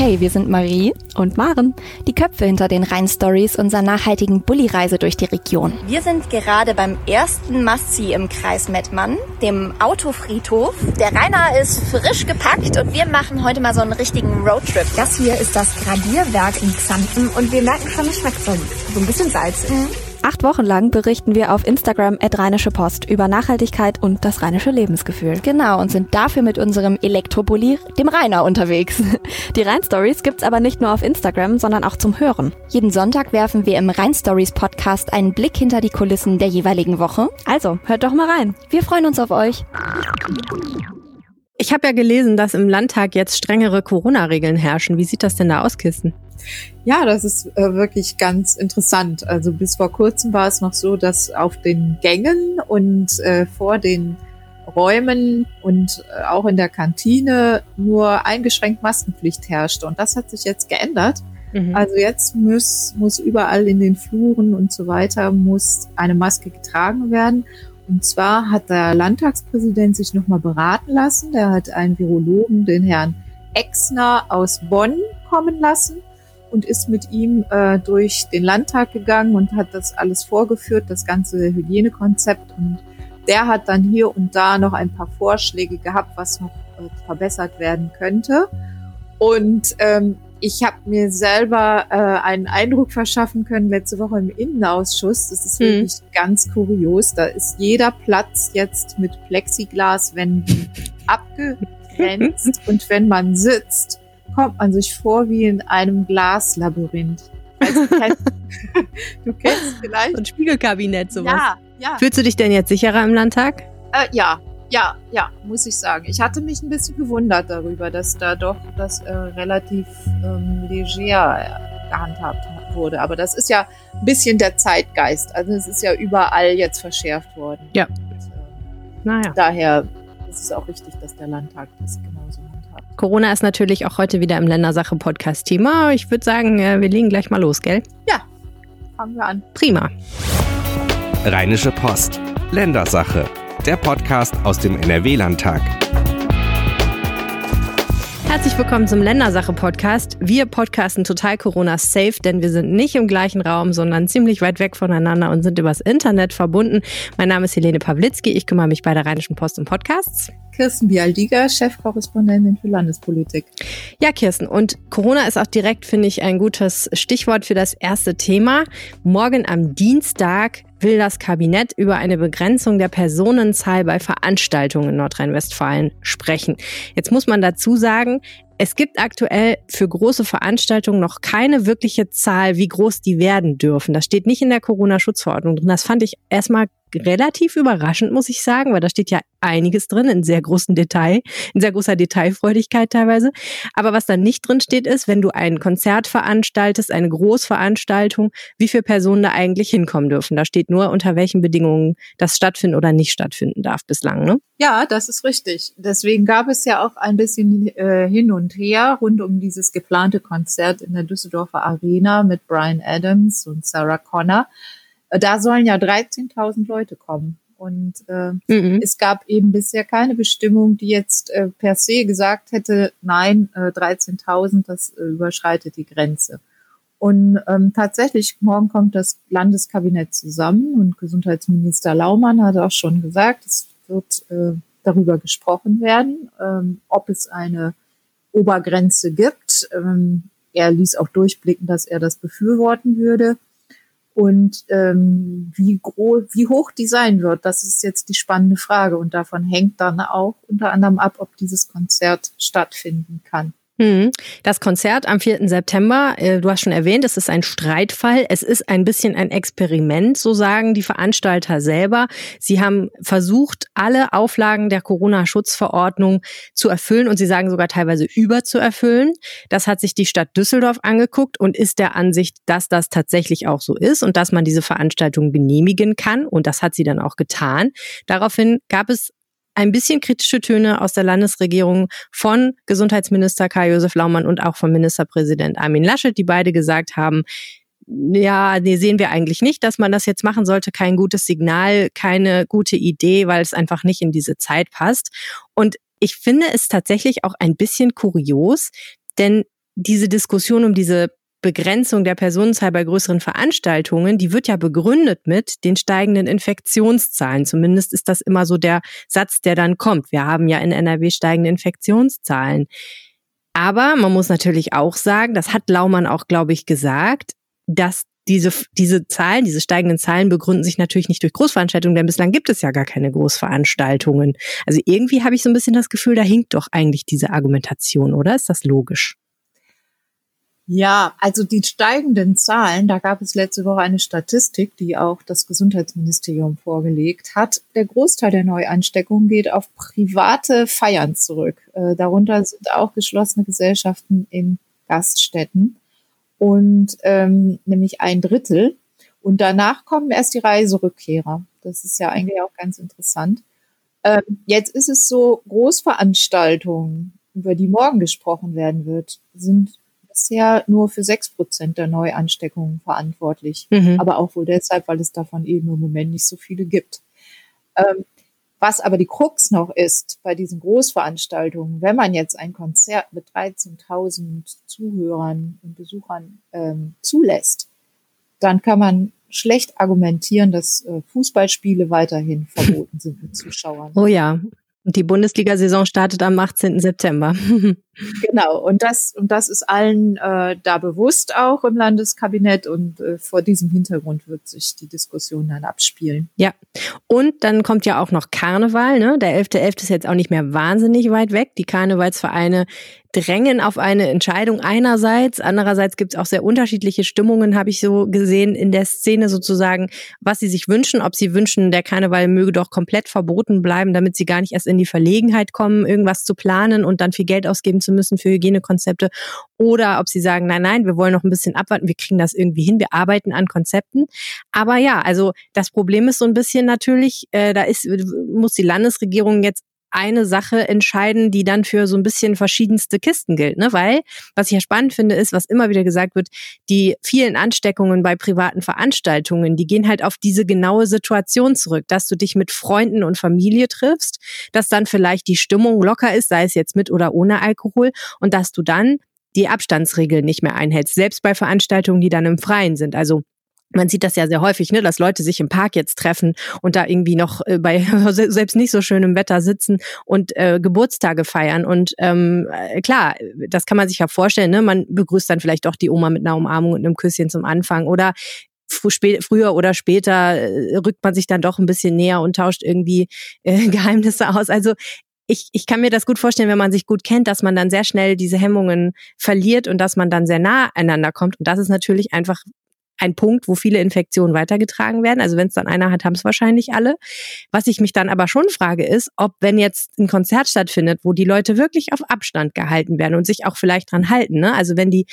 Hey, wir sind Marie und Maren, die Köpfe hinter den Rhein-Stories unserer nachhaltigen Bulli-Reise durch die Region. Wir sind gerade beim ersten Massi im Kreis Mettmann, dem Autofriedhof. Der Rainer ist frisch gepackt und wir machen heute mal so einen richtigen Roadtrip. Das hier ist das Gradierwerk in Xanten und wir merken schon, es schmeckt so, so ein bisschen salzig. Mhm. Acht Wochen lang berichten wir auf Instagram at Rheinische Post über Nachhaltigkeit und das rheinische Lebensgefühl. Genau, und sind dafür mit unserem Elektropolier, dem Rainer, unterwegs. Die Rhein-Stories gibt's aber nicht nur auf Instagram, sondern auch zum Hören. Jeden Sonntag werfen wir im Rhein-Stories Podcast einen Blick hinter die Kulissen der jeweiligen Woche. Also, hört doch mal rein. Wir freuen uns auf euch. Ich habe ja gelesen, dass im Landtag jetzt strengere Corona-Regeln herrschen. Wie sieht das denn da aus, Kissen? Ja, das ist äh, wirklich ganz interessant. Also bis vor kurzem war es noch so, dass auf den Gängen und äh, vor den Räumen und äh, auch in der Kantine nur eingeschränkt Maskenpflicht herrschte. Und das hat sich jetzt geändert. Mhm. Also jetzt muss, muss überall in den Fluren und so weiter muss eine Maske getragen werden. Und zwar hat der Landtagspräsident sich nochmal beraten lassen. Der hat einen Virologen, den Herrn Exner aus Bonn, kommen lassen und ist mit ihm äh, durch den Landtag gegangen und hat das alles vorgeführt, das ganze Hygienekonzept. Und der hat dann hier und da noch ein paar Vorschläge gehabt, was noch äh, verbessert werden könnte. Und ähm, ich habe mir selber äh, einen Eindruck verschaffen können letzte Woche im Innenausschuss. Das ist hm. wirklich ganz kurios. Da ist jeder Platz jetzt mit Plexiglaswänden abgegrenzt und wenn man sitzt, kommt man sich vor wie in einem Glaslabyrinth. Also, du, kennst, vielleicht. So ein Spiegelkabinett, sowas. Ja, ja. Fühlst du dich denn jetzt sicherer im Landtag? Äh, ja, ja, ja, muss ich sagen. Ich hatte mich ein bisschen gewundert darüber, dass da doch das äh, relativ ähm, leger gehandhabt wurde. Aber das ist ja ein bisschen der Zeitgeist. Also es ist ja überall jetzt verschärft worden. Ja. Und, äh, naja. Daher ist es auch richtig, dass der Landtag das genauso handhabt. Corona ist natürlich auch heute wieder im Ländersache-Podcast Thema. Ich würde sagen, äh, wir legen gleich mal los, gell? Ja, fangen wir an. Prima. Rheinische Post. Ländersache der Podcast aus dem NRW-Landtag. Herzlich willkommen zum Ländersache-Podcast. Wir podcasten total Corona-safe, denn wir sind nicht im gleichen Raum, sondern ziemlich weit weg voneinander und sind übers Internet verbunden. Mein Name ist Helene Pawlitzki. Ich kümmere mich bei der Rheinischen Post um Podcasts. Kirsten Bialdiger, Chefkorrespondentin für Landespolitik. Ja, Kirsten, und Corona ist auch direkt, finde ich, ein gutes Stichwort für das erste Thema. Morgen am Dienstag will das Kabinett über eine Begrenzung der Personenzahl bei Veranstaltungen in Nordrhein-Westfalen sprechen. Jetzt muss man dazu sagen, es gibt aktuell für große Veranstaltungen noch keine wirkliche Zahl, wie groß die werden dürfen. Das steht nicht in der Corona-Schutzverordnung drin. Das fand ich erstmal relativ überraschend, muss ich sagen, weil da steht ja einiges drin in sehr großem Detail, in sehr großer Detailfreudigkeit teilweise. Aber was da nicht drin steht, ist, wenn du ein Konzert veranstaltest, eine Großveranstaltung, wie viele Personen da eigentlich hinkommen dürfen. Da steht nur, unter welchen Bedingungen das stattfinden oder nicht stattfinden darf bislang, ne? Ja, das ist richtig. Deswegen gab es ja auch ein bisschen äh, hin und her rund um dieses geplante Konzert in der Düsseldorfer Arena mit Brian Adams und Sarah Connor. Da sollen ja 13.000 Leute kommen. Und äh, mhm. es gab eben bisher keine Bestimmung, die jetzt äh, per se gesagt hätte, nein, äh, 13.000, das äh, überschreitet die Grenze. Und ähm, tatsächlich, morgen kommt das Landeskabinett zusammen und Gesundheitsminister Laumann hat auch schon gesagt, es wird äh, darüber gesprochen werden, ähm, ob es eine Obergrenze gibt. Ähm, er ließ auch durchblicken, dass er das befürworten würde. Und ähm, wie groß, wie hoch die sein wird, das ist jetzt die spannende Frage. Und davon hängt dann auch unter anderem ab, ob dieses Konzert stattfinden kann. Hm. Das Konzert am 4. September, äh, du hast schon erwähnt, es ist ein Streitfall. Es ist ein bisschen ein Experiment, so sagen die Veranstalter selber. Sie haben versucht, alle Auflagen der Corona-Schutzverordnung zu erfüllen und sie sagen sogar teilweise überzuerfüllen. Das hat sich die Stadt Düsseldorf angeguckt und ist der Ansicht, dass das tatsächlich auch so ist und dass man diese Veranstaltung genehmigen kann. Und das hat sie dann auch getan. Daraufhin gab es ein bisschen kritische Töne aus der Landesregierung von Gesundheitsminister Karl-Josef Laumann und auch vom Ministerpräsident Armin Laschet, die beide gesagt haben, ja, nee, sehen wir eigentlich nicht, dass man das jetzt machen sollte. Kein gutes Signal, keine gute Idee, weil es einfach nicht in diese Zeit passt. Und ich finde es tatsächlich auch ein bisschen kurios, denn diese Diskussion um diese Begrenzung der Personenzahl bei größeren Veranstaltungen, die wird ja begründet mit den steigenden Infektionszahlen. Zumindest ist das immer so der Satz, der dann kommt. Wir haben ja in NRW steigende Infektionszahlen. Aber man muss natürlich auch sagen, das hat Laumann auch, glaube ich, gesagt, dass diese, diese Zahlen, diese steigenden Zahlen begründen sich natürlich nicht durch Großveranstaltungen, denn bislang gibt es ja gar keine Großveranstaltungen. Also irgendwie habe ich so ein bisschen das Gefühl, da hinkt doch eigentlich diese Argumentation, oder? Ist das logisch? Ja, also die steigenden Zahlen, da gab es letzte Woche eine Statistik, die auch das Gesundheitsministerium vorgelegt hat. Der Großteil der Neuansteckungen geht auf private Feiern zurück. Äh, darunter sind auch geschlossene Gesellschaften in Gaststätten und ähm, nämlich ein Drittel. Und danach kommen erst die Reiserückkehrer. Das ist ja eigentlich auch ganz interessant. Ähm, jetzt ist es so, Großveranstaltungen, über die morgen gesprochen werden wird, sind bisher nur für sechs Prozent der Neuansteckungen verantwortlich. Mhm. Aber auch wohl deshalb, weil es davon eben im Moment nicht so viele gibt. Ähm, was aber die Krux noch ist bei diesen Großveranstaltungen, wenn man jetzt ein Konzert mit 13.000 Zuhörern und Besuchern ähm, zulässt, dann kann man schlecht argumentieren, dass äh, Fußballspiele weiterhin verboten sind mit Zuschauern. Oh ja, und die Bundesliga-Saison startet am 18. September. genau, und das, und das ist allen äh, da bewusst auch im Landeskabinett und äh, vor diesem Hintergrund wird sich die Diskussion dann abspielen. Ja, und dann kommt ja auch noch Karneval, ne? Der 11.11. .11. ist jetzt auch nicht mehr wahnsinnig weit weg. Die Karnevalsvereine drängen auf eine Entscheidung einerseits. Andererseits gibt es auch sehr unterschiedliche Stimmungen, habe ich so gesehen, in der Szene sozusagen, was sie sich wünschen. Ob sie wünschen, der Karneval möge doch komplett verboten bleiben, damit sie gar nicht erst in die Verlegenheit kommen, irgendwas zu planen und dann viel Geld ausgeben zu müssen für Hygienekonzepte. Oder ob sie sagen, nein, nein, wir wollen noch ein bisschen abwarten, wir kriegen das irgendwie hin, wir arbeiten an Konzepten. Aber ja, also das Problem ist so ein bisschen natürlich, äh, da ist, muss die Landesregierung jetzt eine Sache entscheiden, die dann für so ein bisschen verschiedenste Kisten gilt. Ne? Weil, was ich ja spannend finde, ist, was immer wieder gesagt wird, die vielen Ansteckungen bei privaten Veranstaltungen, die gehen halt auf diese genaue Situation zurück, dass du dich mit Freunden und Familie triffst, dass dann vielleicht die Stimmung locker ist, sei es jetzt mit oder ohne Alkohol, und dass du dann die Abstandsregeln nicht mehr einhältst, selbst bei Veranstaltungen, die dann im Freien sind. Also man sieht das ja sehr häufig, ne, dass Leute sich im Park jetzt treffen und da irgendwie noch äh, bei selbst nicht so schönem Wetter sitzen und äh, Geburtstage feiern. Und ähm, äh, klar, das kann man sich ja vorstellen, ne? Man begrüßt dann vielleicht doch die Oma mit einer Umarmung und einem Küsschen zum Anfang. Oder früher oder später äh, rückt man sich dann doch ein bisschen näher und tauscht irgendwie äh, Geheimnisse aus. Also ich, ich kann mir das gut vorstellen, wenn man sich gut kennt, dass man dann sehr schnell diese Hemmungen verliert und dass man dann sehr nah einander kommt. Und das ist natürlich einfach ein Punkt, wo viele Infektionen weitergetragen werden. Also wenn es dann einer hat, haben es wahrscheinlich alle. Was ich mich dann aber schon frage, ist, ob wenn jetzt ein Konzert stattfindet, wo die Leute wirklich auf Abstand gehalten werden und sich auch vielleicht dran halten, ne? also wenn die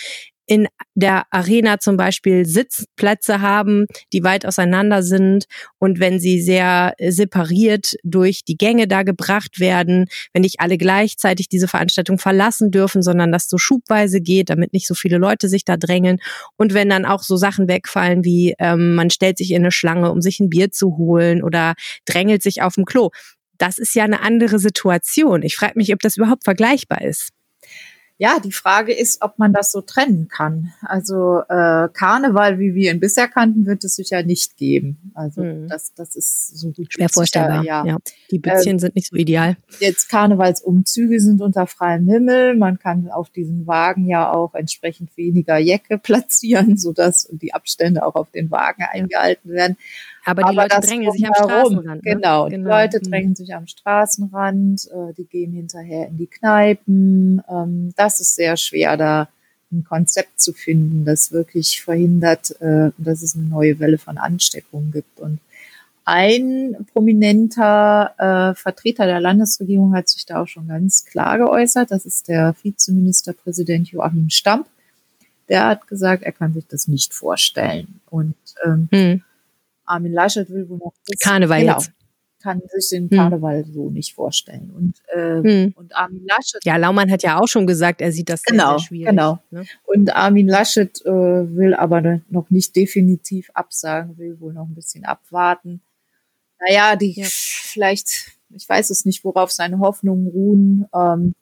in der Arena zum Beispiel Sitzplätze haben, die weit auseinander sind und wenn sie sehr separiert durch die Gänge da gebracht werden, wenn nicht alle gleichzeitig diese Veranstaltung verlassen dürfen, sondern das so schubweise geht, damit nicht so viele Leute sich da drängeln und wenn dann auch so Sachen wegfallen wie ähm, man stellt sich in eine Schlange, um sich ein Bier zu holen oder drängelt sich auf dem Klo. Das ist ja eine andere Situation. Ich frage mich, ob das überhaupt vergleichbar ist. Ja, die Frage ist, ob man das so trennen kann. Also äh, Karneval, wie wir ihn bisher kannten, wird es sicher nicht geben. Also mhm. das, das ist so gut schwer vorstellbar. Ja. ja. Die Bützchen ähm, sind nicht so ideal. Jetzt Karnevalsumzüge sind unter freiem Himmel. Man kann auf diesen Wagen ja auch entsprechend weniger Jacke platzieren, sodass die Abstände auch auf den Wagen eingehalten werden. Aber die Aber Leute drängen sich am Straßenrand. Ne? Genau, genau, die Leute mhm. drängen sich am Straßenrand, äh, die gehen hinterher in die Kneipen. Ähm, das ist sehr schwer, da ein Konzept zu finden, das wirklich verhindert, äh, dass es eine neue Welle von Ansteckungen gibt. Und ein prominenter äh, Vertreter der Landesregierung hat sich da auch schon ganz klar geäußert. Das ist der Vizeministerpräsident Joachim Stamp. Der hat gesagt, er kann sich das nicht vorstellen. Und ähm, hm. Armin Laschet will wohl noch Karneval genau, jetzt. Kann sich den hm. Karneval hm. so nicht vorstellen. Und, äh, hm. und Armin Laschet. Ja, Laumann hat ja auch schon gesagt, er sieht das genau, sehr, sehr schwierig. Genau. Ne? Und Armin Laschet äh, will aber noch nicht definitiv absagen, will wohl noch ein bisschen abwarten. Naja, die ja. vielleicht, ich weiß es nicht, worauf seine Hoffnungen ruhen. Ähm,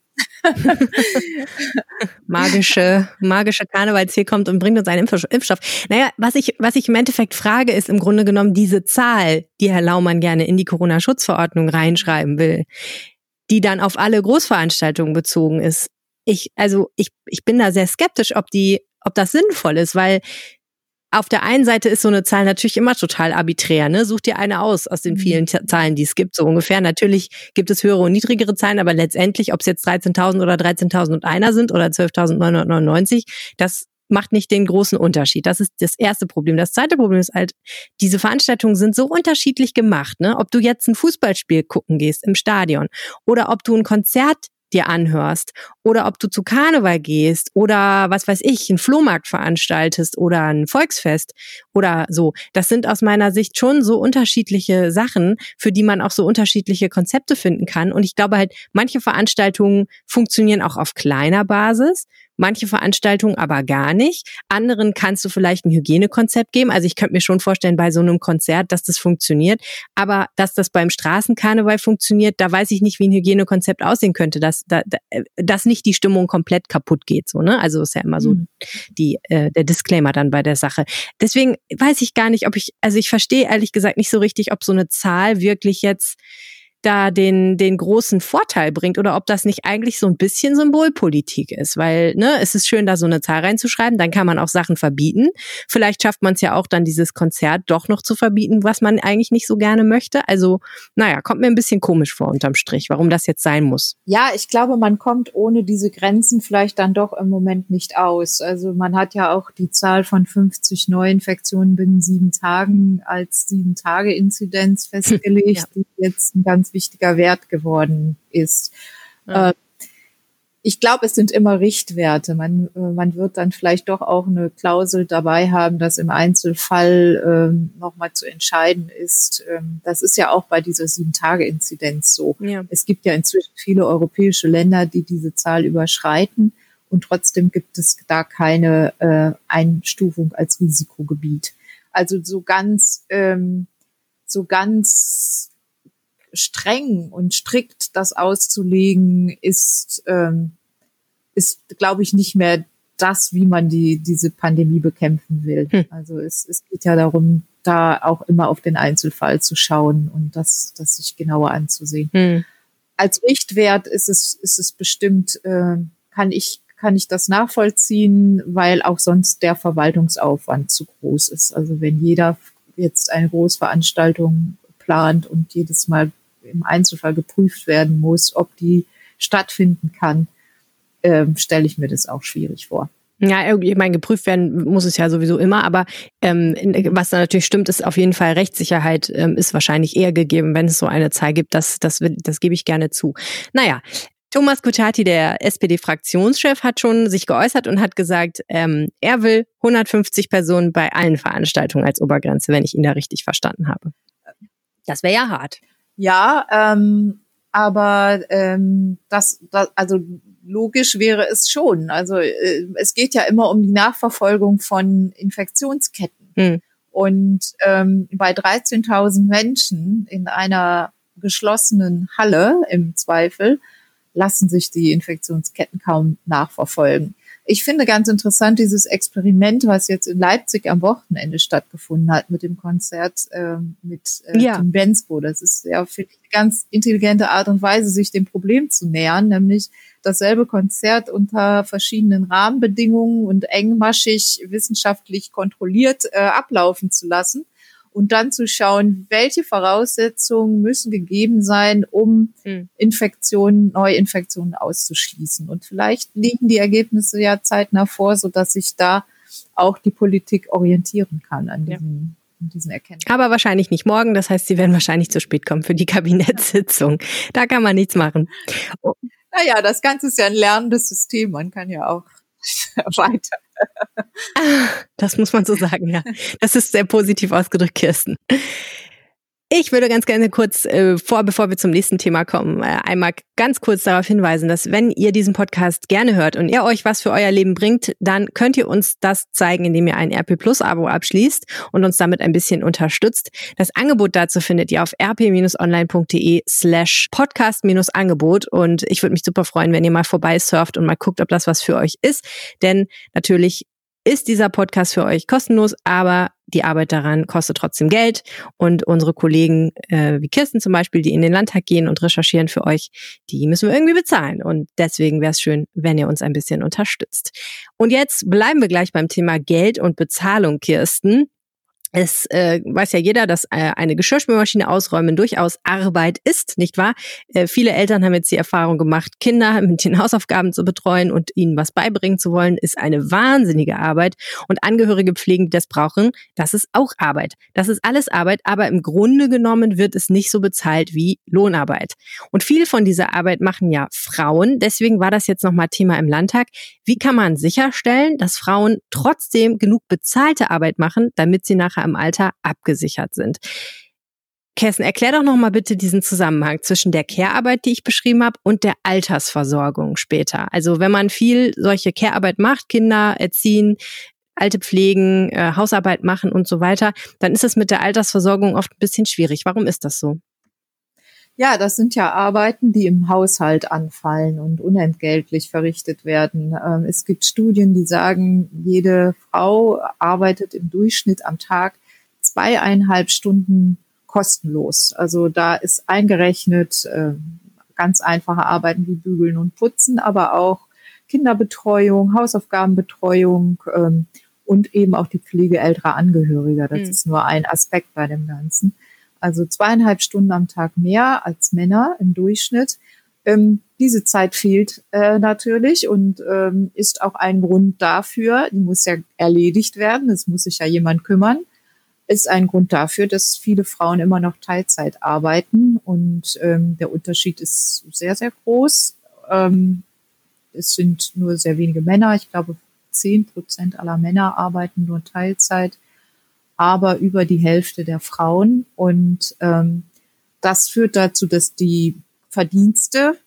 magische, magische Karnevalsziel kommt und bringt uns einen Impfstoff. Naja, was ich, was ich im Endeffekt frage, ist im Grunde genommen diese Zahl, die Herr Laumann gerne in die Corona-Schutzverordnung reinschreiben will, die dann auf alle Großveranstaltungen bezogen ist. Ich, also ich, ich bin da sehr skeptisch, ob die, ob das sinnvoll ist, weil auf der einen Seite ist so eine Zahl natürlich immer total arbiträr. Ne? Such dir eine aus aus den mhm. vielen Zahlen, die es gibt, so ungefähr. Natürlich gibt es höhere und niedrigere Zahlen, aber letztendlich, ob es jetzt 13.000 oder 13.001 sind oder 12.999, das macht nicht den großen Unterschied. Das ist das erste Problem. Das zweite Problem ist halt, diese Veranstaltungen sind so unterschiedlich gemacht. Ne? Ob du jetzt ein Fußballspiel gucken gehst im Stadion oder ob du ein Konzert dir anhörst oder ob du zu Karneval gehst oder was weiß ich, einen Flohmarkt veranstaltest oder ein Volksfest oder so. Das sind aus meiner Sicht schon so unterschiedliche Sachen, für die man auch so unterschiedliche Konzepte finden kann. Und ich glaube halt, manche Veranstaltungen funktionieren auch auf kleiner Basis manche Veranstaltungen aber gar nicht. Anderen kannst du vielleicht ein Hygienekonzept geben. Also ich könnte mir schon vorstellen, bei so einem Konzert, dass das funktioniert. Aber dass das beim Straßenkarneval funktioniert, da weiß ich nicht, wie ein Hygienekonzept aussehen könnte, dass, da, dass nicht die Stimmung komplett kaputt geht. So, ne? Also ist ja immer so mhm. die, äh, der Disclaimer dann bei der Sache. Deswegen weiß ich gar nicht, ob ich, also ich verstehe ehrlich gesagt nicht so richtig, ob so eine Zahl wirklich jetzt da den, den großen Vorteil bringt oder ob das nicht eigentlich so ein bisschen Symbolpolitik ist, weil ne, es ist schön, da so eine Zahl reinzuschreiben, dann kann man auch Sachen verbieten. Vielleicht schafft man es ja auch dann, dieses Konzert doch noch zu verbieten, was man eigentlich nicht so gerne möchte. Also, naja, kommt mir ein bisschen komisch vor unterm Strich, warum das jetzt sein muss. Ja, ich glaube, man kommt ohne diese Grenzen vielleicht dann doch im Moment nicht aus. Also man hat ja auch die Zahl von 50 Neuinfektionen binnen sieben Tagen als sieben Tage Inzidenz festgelegt, ja. die jetzt ein ganz wichtiger Wert geworden ist. Ja. Äh, ich glaube, es sind immer Richtwerte. Man, äh, man wird dann vielleicht doch auch eine Klausel dabei haben, dass im Einzelfall ähm, nochmal zu entscheiden ist. Ähm, das ist ja auch bei dieser Sieben-Tage-Inzidenz so. Ja. Es gibt ja inzwischen viele europäische Länder, die diese Zahl überschreiten und trotzdem gibt es da keine äh, Einstufung als Risikogebiet. Also so ganz, ähm, so ganz streng und strikt das auszulegen, ist, ähm, ist glaube ich, nicht mehr das, wie man die, diese Pandemie bekämpfen will. Hm. Also es, es geht ja darum, da auch immer auf den Einzelfall zu schauen und das, das sich genauer anzusehen. Hm. Als Richtwert ist es, ist es bestimmt, äh, kann ich, kann ich das nachvollziehen, weil auch sonst der Verwaltungsaufwand zu groß ist. Also wenn jeder jetzt eine Großveranstaltung plant und jedes Mal im Einzelfall geprüft werden muss, ob die stattfinden kann, ähm, stelle ich mir das auch schwierig vor. Ja, ich meine, geprüft werden muss es ja sowieso immer, aber ähm, was da natürlich stimmt, ist auf jeden Fall Rechtssicherheit ähm, ist wahrscheinlich eher gegeben, wenn es so eine Zahl gibt. Das, das, das gebe ich gerne zu. Naja, Thomas Kutschaty, der SPD-Fraktionschef, hat schon sich geäußert und hat gesagt, ähm, er will 150 Personen bei allen Veranstaltungen als Obergrenze, wenn ich ihn da richtig verstanden habe. Das wäre ja hart. Ja, ähm, aber ähm, das, das, also logisch wäre es schon. Also äh, es geht ja immer um die Nachverfolgung von Infektionsketten. Hm. Und ähm, bei 13.000 Menschen in einer geschlossenen Halle im Zweifel lassen sich die Infektionsketten kaum nachverfolgen. Ich finde ganz interessant dieses Experiment, was jetzt in Leipzig am Wochenende stattgefunden hat mit dem Konzert äh, mit äh, ja. Tim Bensko. Das ist ja für eine ganz intelligente Art und Weise, sich dem Problem zu nähern, nämlich dasselbe Konzert unter verschiedenen Rahmenbedingungen und engmaschig wissenschaftlich kontrolliert äh, ablaufen zu lassen und dann zu schauen, welche Voraussetzungen müssen gegeben sein, um mhm. Infektionen, Neuinfektionen auszuschließen. Und vielleicht liegen die Ergebnisse ja zeitnah vor, so dass sich da auch die Politik orientieren kann an diesen, ja. Aber wahrscheinlich nicht morgen. Das heißt, sie werden wahrscheinlich zu spät kommen für die Kabinettssitzung. Da kann man nichts machen. Naja, das Ganze ist ja ein lernendes System. Man kann ja auch weiter das muss man so sagen, ja. Das ist sehr positiv ausgedrückt, Kirsten. Ich würde ganz gerne kurz äh, vor, bevor wir zum nächsten Thema kommen, äh, einmal ganz kurz darauf hinweisen, dass wenn ihr diesen Podcast gerne hört und er euch was für euer Leben bringt, dann könnt ihr uns das zeigen, indem ihr ein RP Plus Abo abschließt und uns damit ein bisschen unterstützt. Das Angebot dazu findet ihr auf rp-online.de slash podcast-angebot und ich würde mich super freuen, wenn ihr mal vorbei surft und mal guckt, ob das was für euch ist, denn natürlich ist dieser Podcast für euch kostenlos, aber die Arbeit daran kostet trotzdem Geld. Und unsere Kollegen äh, wie Kirsten zum Beispiel, die in den Landtag gehen und recherchieren für euch, die müssen wir irgendwie bezahlen. Und deswegen wäre es schön, wenn ihr uns ein bisschen unterstützt. Und jetzt bleiben wir gleich beim Thema Geld und Bezahlung, Kirsten. Es äh, weiß ja jeder, dass äh, eine Geschirrspülmaschine ausräumen durchaus Arbeit ist, nicht wahr? Äh, viele Eltern haben jetzt die Erfahrung gemacht, Kinder mit den Hausaufgaben zu betreuen und ihnen was beibringen zu wollen, ist eine wahnsinnige Arbeit. Und Angehörige pflegen, die das brauchen, das ist auch Arbeit. Das ist alles Arbeit, aber im Grunde genommen wird es nicht so bezahlt wie Lohnarbeit. Und viel von dieser Arbeit machen ja Frauen. Deswegen war das jetzt nochmal Thema im Landtag. Wie kann man sicherstellen, dass Frauen trotzdem genug bezahlte Arbeit machen, damit sie nachher im Alter abgesichert sind. Kessen, erklär doch noch mal bitte diesen Zusammenhang zwischen der Care-Arbeit, die ich beschrieben habe, und der Altersversorgung später. Also wenn man viel solche Care-Arbeit macht, Kinder erziehen, Alte pflegen, äh, Hausarbeit machen und so weiter, dann ist es mit der Altersversorgung oft ein bisschen schwierig. Warum ist das so? Ja, das sind ja Arbeiten, die im Haushalt anfallen und unentgeltlich verrichtet werden. Ähm, es gibt Studien, die sagen, jede Frau arbeitet im Durchschnitt am Tag zweieinhalb Stunden kostenlos. Also da ist eingerechnet äh, ganz einfache Arbeiten wie Bügeln und Putzen, aber auch Kinderbetreuung, Hausaufgabenbetreuung ähm, und eben auch die Pflege älterer Angehöriger. Das mhm. ist nur ein Aspekt bei dem Ganzen also zweieinhalb Stunden am Tag mehr als Männer im Durchschnitt. Ähm, diese Zeit fehlt äh, natürlich und ähm, ist auch ein Grund dafür, die muss ja erledigt werden, es muss sich ja jemand kümmern, ist ein Grund dafür, dass viele Frauen immer noch Teilzeit arbeiten und ähm, der Unterschied ist sehr, sehr groß. Ähm, es sind nur sehr wenige Männer, ich glaube zehn Prozent aller Männer arbeiten nur Teilzeit aber über die Hälfte der Frauen. Und ähm, das führt dazu, dass die Verdienste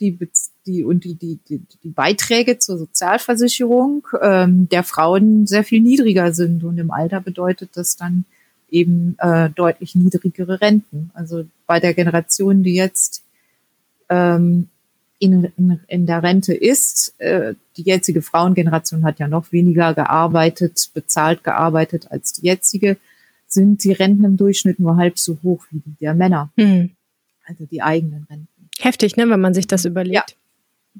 die, die, und die, die, die, die Beiträge zur Sozialversicherung ähm, der Frauen sehr viel niedriger sind. Und im Alter bedeutet das dann eben äh, deutlich niedrigere Renten. Also bei der Generation, die jetzt ähm, in, in, in der Rente ist. Äh, die jetzige Frauengeneration hat ja noch weniger gearbeitet, bezahlt gearbeitet als die jetzige, sind die Renten im Durchschnitt nur halb so hoch wie die der Männer. Mhm. Also die eigenen Renten. Heftig, ne, wenn man sich das überlegt.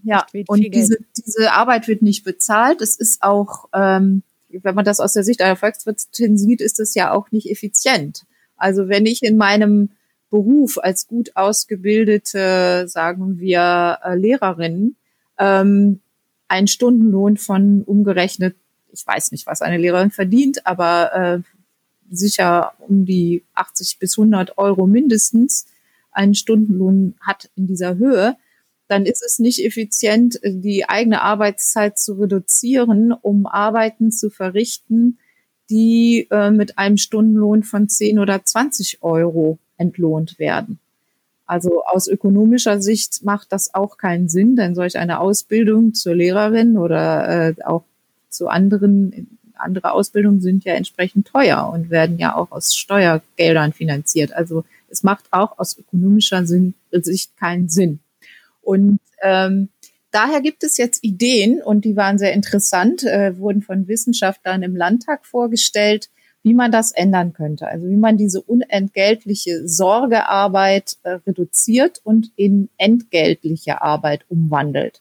Ja, ja. und diese, diese Arbeit wird nicht bezahlt. Es ist auch, ähm, wenn man das aus der Sicht einer Volkswirtin sieht, ist es ja auch nicht effizient. Also wenn ich in meinem Beruf als gut ausgebildete, sagen wir, äh, Lehrerin ähm, einen Stundenlohn von umgerechnet, ich weiß nicht, was eine Lehrerin verdient, aber äh, sicher um die 80 bis 100 Euro mindestens einen Stundenlohn hat in dieser Höhe, dann ist es nicht effizient, die eigene Arbeitszeit zu reduzieren, um Arbeiten zu verrichten, die äh, mit einem Stundenlohn von 10 oder 20 Euro entlohnt werden. Also aus ökonomischer Sicht macht das auch keinen Sinn, denn solch eine Ausbildung zur Lehrerin oder äh, auch zu anderen, andere Ausbildungen sind ja entsprechend teuer und werden ja auch aus Steuergeldern finanziert. Also es macht auch aus ökonomischer Sinn, Sicht keinen Sinn. Und ähm, daher gibt es jetzt Ideen und die waren sehr interessant, äh, wurden von Wissenschaftlern im Landtag vorgestellt, wie man das ändern könnte. Also wie man diese unentgeltliche Sorgearbeit äh, reduziert und in entgeltliche Arbeit umwandelt.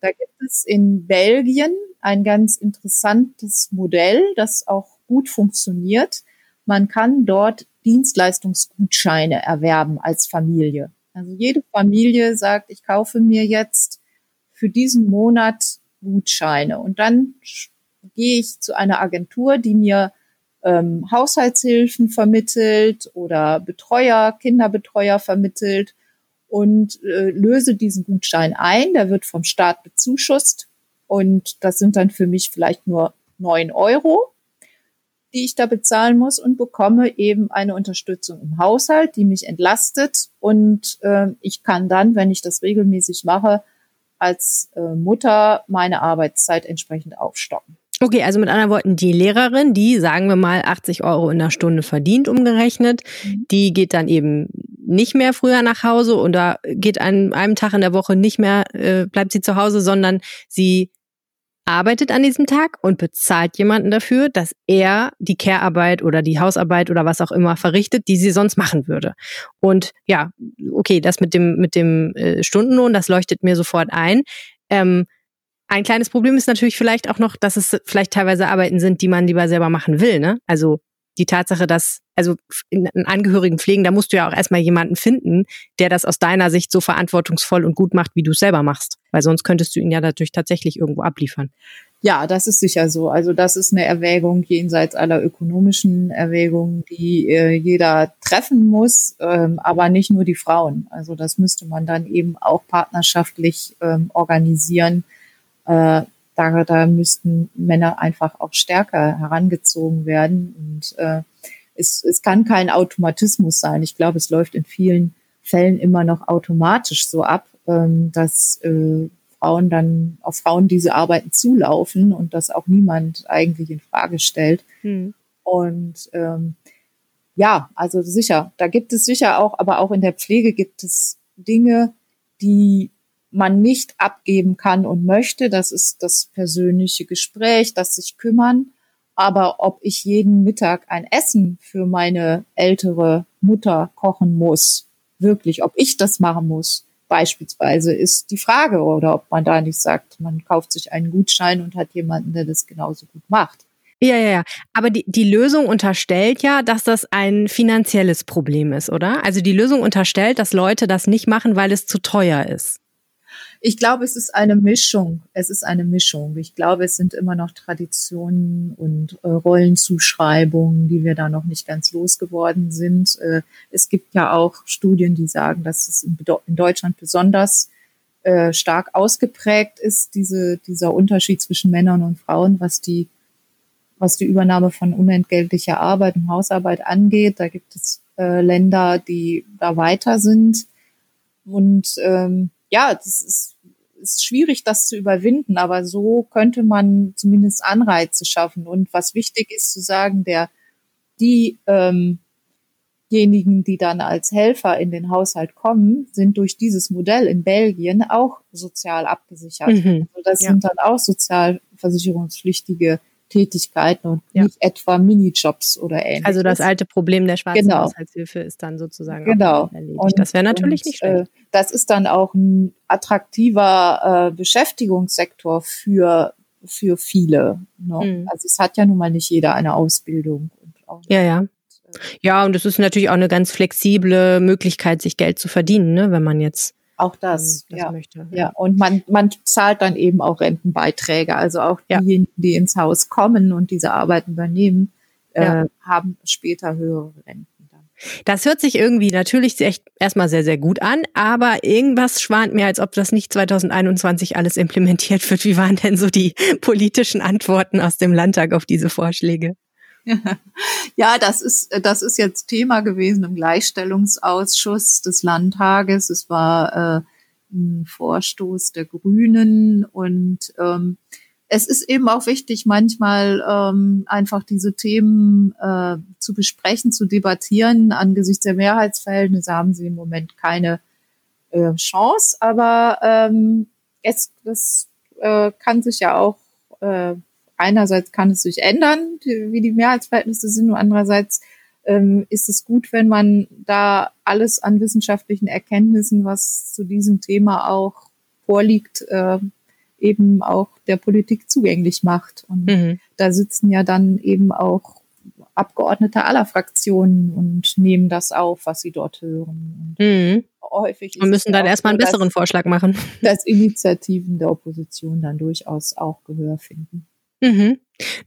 Da gibt es in Belgien ein ganz interessantes Modell, das auch gut funktioniert. Man kann dort Dienstleistungsgutscheine erwerben als Familie. Also jede Familie sagt, ich kaufe mir jetzt für diesen Monat Gutscheine und dann gehe ich zu einer Agentur, die mir ähm, Haushaltshilfen vermittelt oder Betreuer, Kinderbetreuer vermittelt und äh, löse diesen Gutschein ein. Der wird vom Staat bezuschusst und das sind dann für mich vielleicht nur neun Euro. die ich da bezahlen muss und bekomme eben eine Unterstützung im Haushalt, die mich entlastet und äh, ich kann dann, wenn ich das regelmäßig mache, als äh, Mutter meine Arbeitszeit entsprechend aufstocken. Okay, also mit anderen Worten, die Lehrerin, die sagen wir mal 80 Euro in der Stunde verdient, umgerechnet, mhm. die geht dann eben nicht mehr früher nach Hause oder geht an einem Tag in der Woche nicht mehr, äh, bleibt sie zu Hause, sondern sie arbeitet an diesem Tag und bezahlt jemanden dafür, dass er die Care-Arbeit oder die Hausarbeit oder was auch immer verrichtet, die sie sonst machen würde. Und ja, okay, das mit dem mit dem äh, Stundenlohn, das leuchtet mir sofort ein. Ähm, ein kleines Problem ist natürlich vielleicht auch noch, dass es vielleicht teilweise Arbeiten sind, die man lieber selber machen will. Ne? Also die Tatsache, dass, also in, in Angehörigen pflegen, da musst du ja auch erstmal jemanden finden, der das aus deiner Sicht so verantwortungsvoll und gut macht, wie du es selber machst. Weil sonst könntest du ihn ja dadurch tatsächlich irgendwo abliefern. Ja, das ist sicher so. Also das ist eine Erwägung jenseits aller ökonomischen Erwägungen, die äh, jeder treffen muss, ähm, aber nicht nur die Frauen. Also das müsste man dann eben auch partnerschaftlich ähm, organisieren. Äh, da, da müssten Männer einfach auch stärker herangezogen werden. Und äh, es, es kann kein Automatismus sein. Ich glaube, es läuft in vielen Fällen immer noch automatisch so ab, ähm, dass äh, Frauen dann auf Frauen diese Arbeiten zulaufen und das auch niemand eigentlich in Frage stellt. Hm. Und ähm, ja, also sicher, da gibt es sicher auch, aber auch in der Pflege gibt es Dinge, die man nicht abgeben kann und möchte. Das ist das persönliche Gespräch, das sich kümmern. Aber ob ich jeden Mittag ein Essen für meine ältere Mutter kochen muss, wirklich, ob ich das machen muss, beispielsweise, ist die Frage. Oder ob man da nicht sagt, man kauft sich einen Gutschein und hat jemanden, der das genauso gut macht. Ja, ja, ja. Aber die, die Lösung unterstellt ja, dass das ein finanzielles Problem ist, oder? Also die Lösung unterstellt, dass Leute das nicht machen, weil es zu teuer ist. Ich glaube, es ist eine Mischung. Es ist eine Mischung. Ich glaube, es sind immer noch Traditionen und äh, Rollenzuschreibungen, die wir da noch nicht ganz losgeworden sind. Äh, es gibt ja auch Studien, die sagen, dass es in, in Deutschland besonders äh, stark ausgeprägt ist, diese, dieser Unterschied zwischen Männern und Frauen, was die, was die Übernahme von unentgeltlicher Arbeit und Hausarbeit angeht. Da gibt es äh, Länder, die da weiter sind. Und ähm, ja, das ist, ist schwierig, das zu überwinden, aber so könnte man zumindest Anreize schaffen. Und was wichtig ist zu sagen, der die ähm, diejenigen, die dann als Helfer in den Haushalt kommen, sind durch dieses Modell in Belgien auch sozial abgesichert. Mhm. Also das ja. sind dann auch sozialversicherungspflichtige Tätigkeiten und ja. nicht etwa Minijobs oder ähnliches. Also das alte Problem der schwarzen genau. Haushaltshilfe ist dann sozusagen genau. erledigt. Und, das wäre natürlich und, nicht schlecht. Äh, das ist dann auch ein attraktiver äh, Beschäftigungssektor für für viele. Ne? Mhm. Also es hat ja nun mal nicht jeder eine Ausbildung. ja, ja. Äh, ja, und es ist natürlich auch eine ganz flexible Möglichkeit, sich Geld zu verdienen, ne, wenn man jetzt auch das, das ja. Möchte. Ja, und man, man zahlt dann eben auch Rentenbeiträge. Also auch diejenigen, die ins Haus kommen und diese Arbeiten übernehmen, äh, haben später höhere Renten. Das hört sich irgendwie natürlich echt erstmal sehr, sehr gut an, aber irgendwas schwant mir, als ob das nicht 2021 alles implementiert wird. Wie waren denn so die politischen Antworten aus dem Landtag auf diese Vorschläge? Ja, das ist, das ist jetzt Thema gewesen im Gleichstellungsausschuss des Landtages. Es war äh, ein Vorstoß der Grünen und ähm, es ist eben auch wichtig, manchmal ähm, einfach diese Themen äh, zu besprechen, zu debattieren. Angesichts der Mehrheitsverhältnisse haben sie im Moment keine äh, Chance, aber ähm, es, das äh, kann sich ja auch äh, einerseits kann es sich ändern, wie die Mehrheitsverhältnisse sind, und andererseits ähm, ist es gut, wenn man da alles an wissenschaftlichen Erkenntnissen, was zu diesem Thema auch vorliegt, äh, eben auch der Politik zugänglich macht. Und mhm. da sitzen ja dann eben auch Abgeordnete aller Fraktionen und nehmen das auf, was sie dort hören. Und mhm. häufig und müssen dann erstmal einen besseren dass, Vorschlag machen. Dass Initiativen der Opposition dann durchaus auch Gehör finden. Mhm.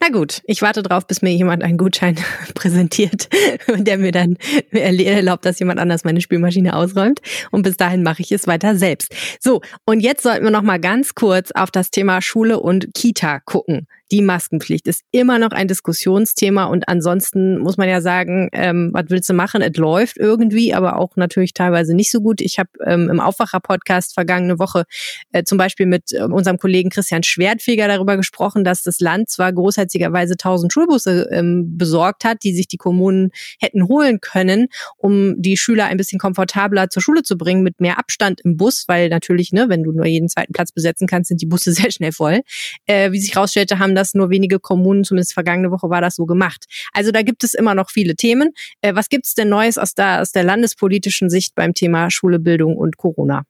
Na gut, ich warte drauf, bis mir jemand einen Gutschein präsentiert, der mir dann erlaubt, dass jemand anders meine Spülmaschine ausräumt. Und bis dahin mache ich es weiter selbst. So, und jetzt sollten wir noch mal ganz kurz auf das Thema Schule und Kita gucken die Maskenpflicht ist immer noch ein Diskussionsthema und ansonsten muss man ja sagen, ähm, was willst du machen? Es läuft irgendwie, aber auch natürlich teilweise nicht so gut. Ich habe ähm, im Aufwacher-Podcast vergangene Woche äh, zum Beispiel mit äh, unserem Kollegen Christian Schwertfeger darüber gesprochen, dass das Land zwar großherzigerweise 1000 Schulbusse ähm, besorgt hat, die sich die Kommunen hätten holen können, um die Schüler ein bisschen komfortabler zur Schule zu bringen mit mehr Abstand im Bus, weil natürlich, ne, wenn du nur jeden zweiten Platz besetzen kannst, sind die Busse sehr schnell voll. Äh, wie sich herausstellte, haben das nur wenige Kommunen, zumindest vergangene Woche war das so gemacht. Also da gibt es immer noch viele Themen. Äh, was gibt es denn Neues aus der, aus der landespolitischen Sicht beim Thema Schule, Bildung und Corona?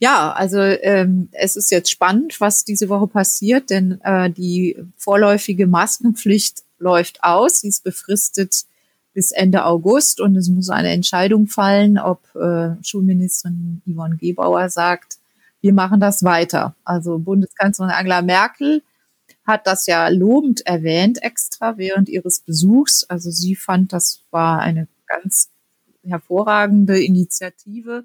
Ja, also ähm, es ist jetzt spannend, was diese Woche passiert, denn äh, die vorläufige Maskenpflicht läuft aus. Sie ist befristet bis Ende August und es muss eine Entscheidung fallen, ob äh, Schulministerin Yvonne Gebauer sagt, wir machen das weiter. Also Bundeskanzlerin Angela Merkel hat das ja lobend erwähnt extra während ihres Besuchs. Also sie fand, das war eine ganz hervorragende Initiative.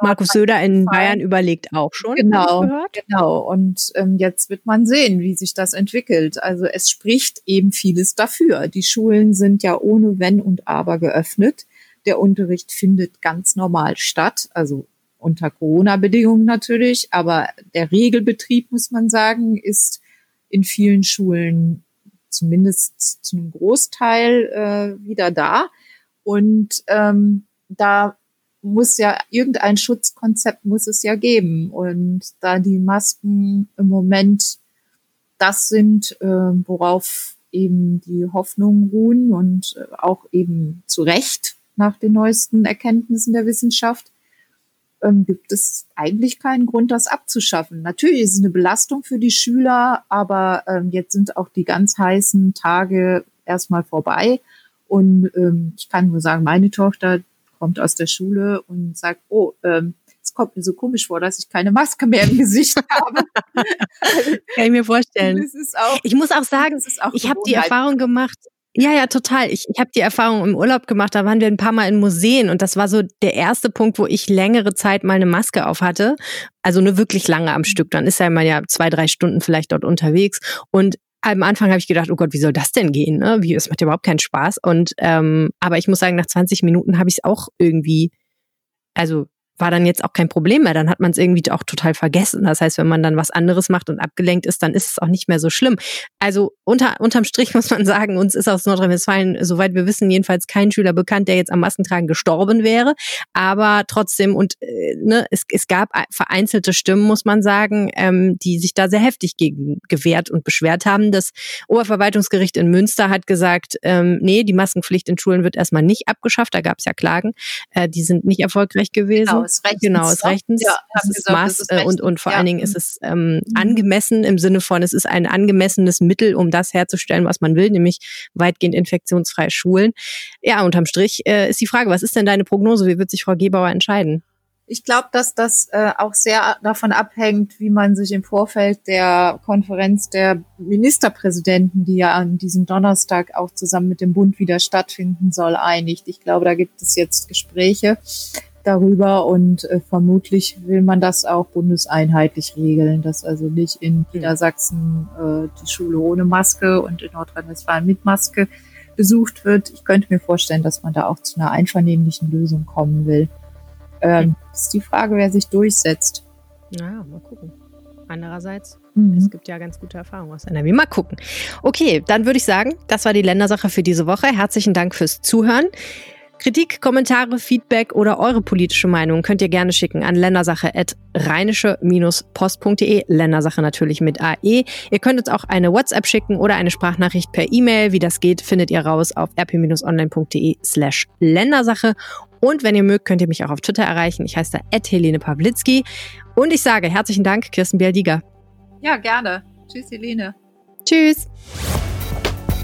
Markus Söder in Bayern überlegt auch schon. Genau, genau. Und ähm, jetzt wird man sehen, wie sich das entwickelt. Also es spricht eben vieles dafür. Die Schulen sind ja ohne Wenn und Aber geöffnet. Der Unterricht findet ganz normal statt, also unter Corona-Bedingungen natürlich, aber der Regelbetrieb, muss man sagen, ist in vielen Schulen zumindest zu einem Großteil äh, wieder da. Und ähm, da muss ja irgendein Schutzkonzept muss es ja geben. Und da die Masken im Moment das sind, äh, worauf eben die Hoffnungen ruhen und äh, auch eben zu Recht nach den neuesten Erkenntnissen der Wissenschaft, ähm, gibt es eigentlich keinen Grund, das abzuschaffen. Natürlich ist es eine Belastung für die Schüler, aber ähm, jetzt sind auch die ganz heißen Tage erstmal vorbei. Und ähm, ich kann nur sagen, meine Tochter kommt aus der Schule und sagt, oh, ähm, es kommt mir so komisch vor, dass ich keine Maske mehr im Gesicht habe. kann ich mir vorstellen. Auch, ich muss auch sagen, auch ich habe die Erfahrung gemacht, ja, ja, total. Ich, ich habe die Erfahrung im Urlaub gemacht, da waren wir ein paar Mal in Museen und das war so der erste Punkt, wo ich längere Zeit mal eine Maske auf hatte. Also nur wirklich lange am Stück. Dann ist ja mal ja zwei, drei Stunden vielleicht dort unterwegs. Und am Anfang habe ich gedacht, oh Gott, wie soll das denn gehen? Ne? Wie, es macht ja überhaupt keinen Spaß. Und ähm, aber ich muss sagen, nach 20 Minuten habe ich es auch irgendwie, also war dann jetzt auch kein Problem mehr. Dann hat man es irgendwie auch total vergessen. Das heißt, wenn man dann was anderes macht und abgelenkt ist, dann ist es auch nicht mehr so schlimm. Also unter, unterm Strich muss man sagen, uns ist aus Nordrhein-Westfalen, soweit wir wissen, jedenfalls kein Schüler bekannt, der jetzt am Maskentragen gestorben wäre. Aber trotzdem, und äh, ne, es, es gab vereinzelte Stimmen, muss man sagen, ähm, die sich da sehr heftig gegen gewehrt und beschwert haben. Das Oberverwaltungsgericht in Münster hat gesagt, ähm, nee, die Maskenpflicht in Schulen wird erstmal nicht abgeschafft. Da gab es ja Klagen. Äh, die sind nicht erfolgreich gewesen. Genau aus Rechtens. Genau, aus Rechtens. Ja, es ist gesagt, Maß, ist und, und vor ja. allen Dingen ist es ähm, mhm. angemessen im Sinne von, es ist ein angemessenes Mittel, um das herzustellen, was man will, nämlich weitgehend infektionsfreie Schulen. Ja, unterm Strich äh, ist die Frage, was ist denn deine Prognose? Wie wird sich Frau Gebauer entscheiden? Ich glaube, dass das äh, auch sehr davon abhängt, wie man sich im Vorfeld der Konferenz der Ministerpräsidenten, die ja an diesem Donnerstag auch zusammen mit dem Bund wieder stattfinden soll, einigt. Ich glaube, da gibt es jetzt Gespräche darüber und äh, vermutlich will man das auch bundeseinheitlich regeln, dass also nicht in Niedersachsen äh, die Schule ohne Maske und in Nordrhein-Westfalen mit Maske besucht wird. Ich könnte mir vorstellen, dass man da auch zu einer einvernehmlichen Lösung kommen will. Ähm, das ist die Frage, wer sich durchsetzt. Ja, mal gucken. Andererseits, mhm. es gibt ja ganz gute Erfahrungen aus NRW. Mal gucken. Okay, dann würde ich sagen, das war die Ländersache für diese Woche. Herzlichen Dank fürs Zuhören. Kritik, Kommentare, Feedback oder eure politische Meinung könnt ihr gerne schicken an ländersache.rheinische-post.de. Ländersache natürlich mit AE. Ihr könnt uns auch eine WhatsApp schicken oder eine Sprachnachricht per E-Mail. Wie das geht, findet ihr raus auf rp-online.de slash Ländersache. Und wenn ihr mögt, könnt ihr mich auch auf Twitter erreichen. Ich heiße da Helene Pawlitzki. Und ich sage herzlichen Dank, Kirsten Bialdiger. Ja, gerne. Tschüss, Helene. Tschüss.